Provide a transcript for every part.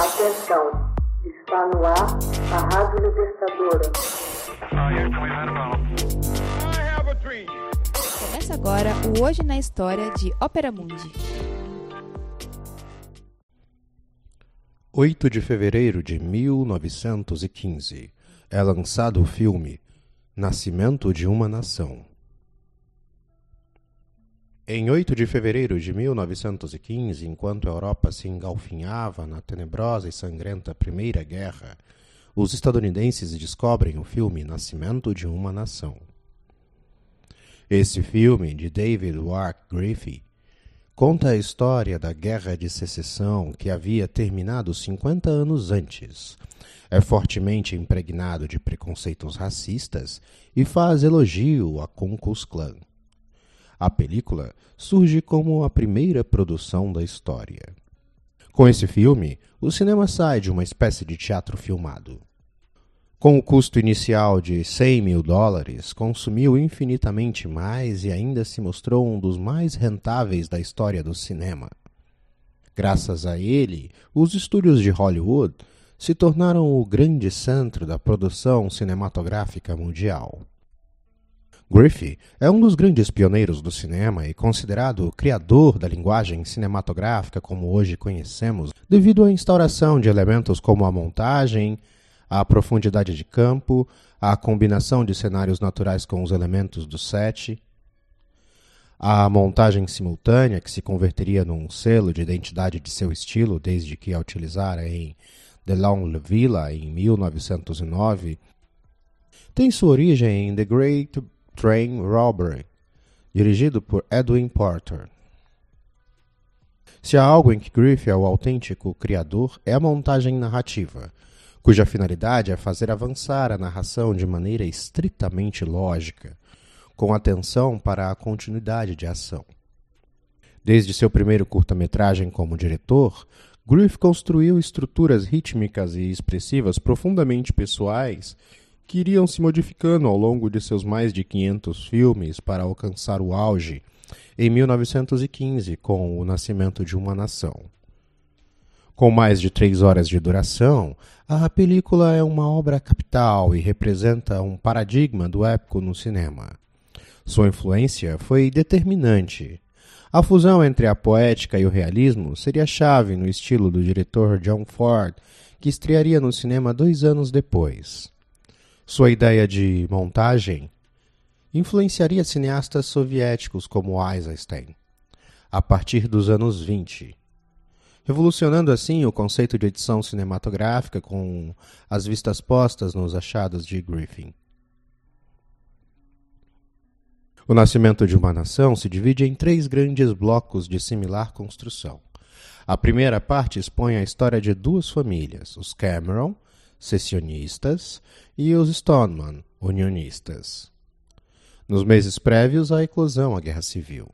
Atenção, está no ar a Rádio Libertadora. Começa agora o Hoje na História de Ópera Mundi. 8 de fevereiro de 1915 é lançado o filme Nascimento de uma Nação. Em 8 de fevereiro de 1915, enquanto a Europa se engalfinhava na tenebrosa e sangrenta Primeira Guerra, os estadunidenses descobrem o filme Nascimento de uma Nação. Esse filme, de David Wark Griffith, conta a história da Guerra de Secessão que havia terminado 50 anos antes. É fortemente impregnado de preconceitos racistas e faz elogio a Ku Klux Klan. A película surge como a primeira produção da história. Com esse filme, o cinema sai de uma espécie de teatro filmado. Com o custo inicial de 100 mil dólares, consumiu infinitamente mais e ainda se mostrou um dos mais rentáveis da história do cinema. Graças a ele, os estúdios de Hollywood se tornaram o grande centro da produção cinematográfica mundial. Griffith é um dos grandes pioneiros do cinema e considerado o criador da linguagem cinematográfica como hoje conhecemos, devido à instauração de elementos como a montagem, a profundidade de campo, a combinação de cenários naturais com os elementos do set, a montagem simultânea, que se converteria num selo de identidade de seu estilo desde que a utilizara em The Long Villa em 1909, tem sua origem em The Great Train Robbery, dirigido por Edwin Porter. Se há algo em que Griffith é o autêntico criador, é a montagem narrativa, cuja finalidade é fazer avançar a narração de maneira estritamente lógica, com atenção para a continuidade de ação. Desde seu primeiro curta-metragem como diretor, Griffith construiu estruturas rítmicas e expressivas profundamente pessoais que iriam se modificando ao longo de seus mais de 500 filmes para alcançar o auge em 1915 com O Nascimento de uma Nação. Com mais de três horas de duração, a película é uma obra capital e representa um paradigma do épico no cinema. Sua influência foi determinante. A fusão entre a poética e o realismo seria chave no estilo do diretor John Ford, que estrearia no cinema dois anos depois. Sua ideia de montagem influenciaria cineastas soviéticos como Eisenstein a partir dos anos 20, revolucionando assim o conceito de edição cinematográfica com as vistas postas nos achados de Griffin. O Nascimento de uma Nação se divide em três grandes blocos de similar construção. A primeira parte expõe a história de duas famílias, os Cameron, secessionistas, e os Stoneman, unionistas. Nos meses prévios à eclosão à Guerra Civil.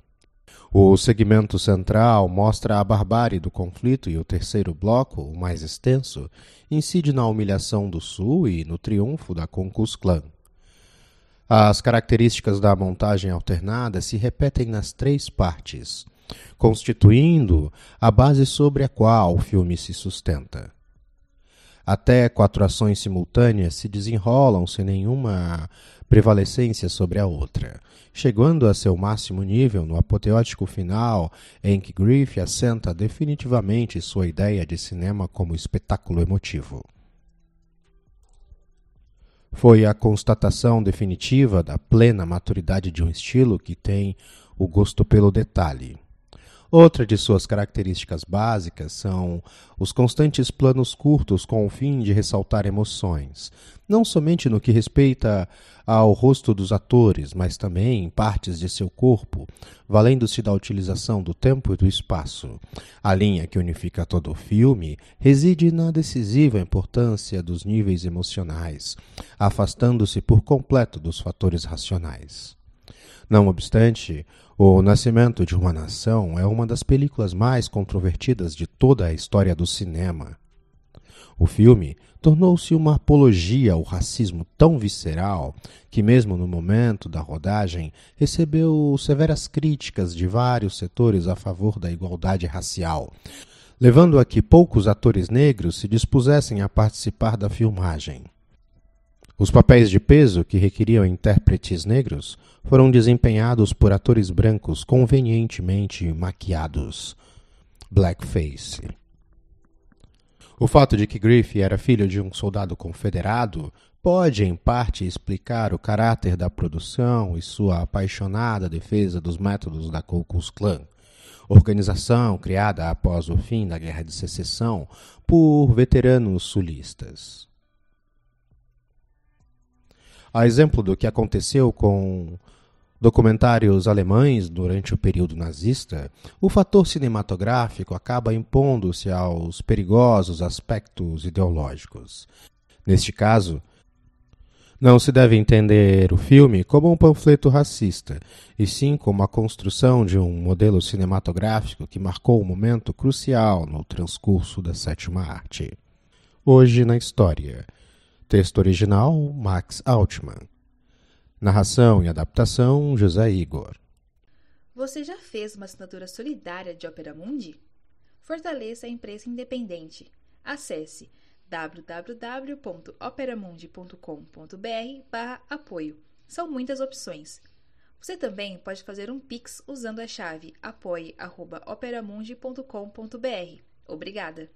O segmento central mostra a barbárie do conflito e o terceiro bloco, o mais extenso, incide na humilhação do Sul e no triunfo da Klux Klan. As características da montagem alternada se repetem nas três partes, constituindo a base sobre a qual o filme se sustenta. Até quatro ações simultâneas se desenrolam sem nenhuma prevalecência sobre a outra, chegando a seu máximo nível no apoteótico final, em que Griffith assenta definitivamente sua ideia de cinema como espetáculo emotivo. Foi a constatação definitiva da plena maturidade de um estilo que tem o gosto pelo detalhe Outra de suas características básicas são os constantes planos curtos com o fim de ressaltar emoções, não somente no que respeita ao rosto dos atores, mas também em partes de seu corpo, valendo-se da utilização do tempo e do espaço. A linha que unifica todo o filme reside na decisiva importância dos níveis emocionais, afastando-se por completo dos fatores racionais. Não obstante, O Nascimento de uma Nação é uma das películas mais controvertidas de toda a história do cinema. O filme tornou-se uma apologia ao racismo tão visceral que, mesmo no momento da rodagem, recebeu severas críticas de vários setores a favor da igualdade racial. levando a que poucos atores negros se dispusessem a participar da filmagem. Os papéis de peso que requeriam intérpretes negros foram desempenhados por atores brancos convenientemente maquiados. Blackface. O fato de que Griffith era filho de um soldado confederado pode, em parte, explicar o caráter da produção e sua apaixonada defesa dos métodos da Ku Klux Klan, organização criada após o fim da Guerra de Secessão por veteranos sulistas. A exemplo do que aconteceu com documentários alemães durante o período nazista, o fator cinematográfico acaba impondo-se aos perigosos aspectos ideológicos. Neste caso, não se deve entender o filme como um panfleto racista, e sim como a construção de um modelo cinematográfico que marcou um momento crucial no transcurso da sétima arte. Hoje na história. Texto original Max Altman. Narração e adaptação José Igor. Você já fez uma assinatura solidária de Opera Mundi? Fortaleça a imprensa independente. Acesse www.operamundi.com.br/apoio. São muitas opções. Você também pode fazer um Pix usando a chave apoie.operamundi.com.br. Obrigada!